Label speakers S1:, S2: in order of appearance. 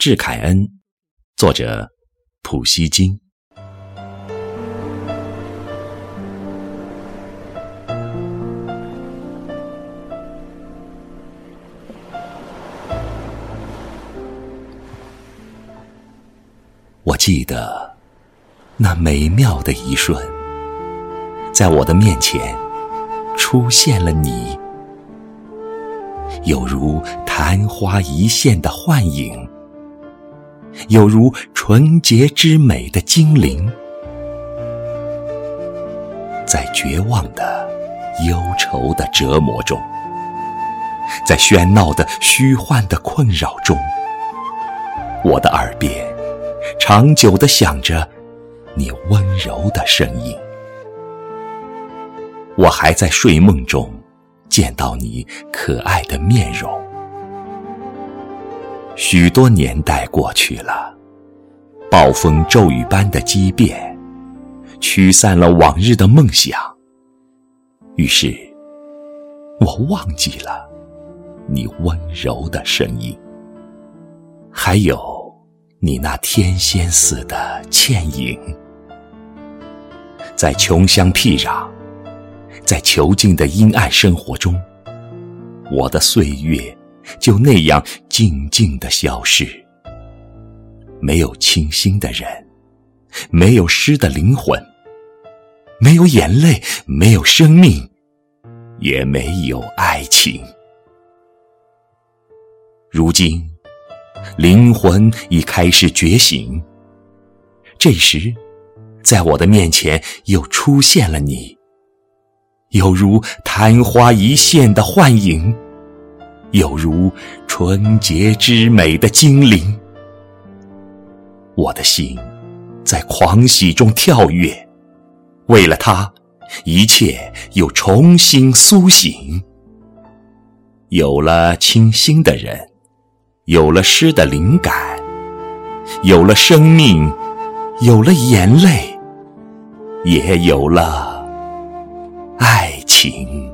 S1: 致凯恩，作者普希金。我记得那美妙的一瞬，在我的面前出现了你，有如昙花一现的幻影，有如纯洁之美的精灵，在绝望的忧愁的折磨中，在喧闹的虚幻的困扰中，我的耳边。长久的响着你温柔的声音，我还在睡梦中见到你可爱的面容。许多年代过去了，暴风骤雨般的激变，驱散了往日的梦想。于是，我忘记了你温柔的声音，还有。你那天仙似的倩影，在穷乡僻壤，在囚禁的阴暗生活中，我的岁月就那样静静的消失。没有清新的人，没有诗的灵魂，没有眼泪，没有生命，也没有爱情。如今。灵魂已开始觉醒。这时，在我的面前又出现了你，犹如昙花一现的幻影，有如纯洁之美的精灵。我的心在狂喜中跳跃，为了他，一切又重新苏醒，有了清新的人。有了诗的灵感，有了生命，有了眼泪，也有了爱情。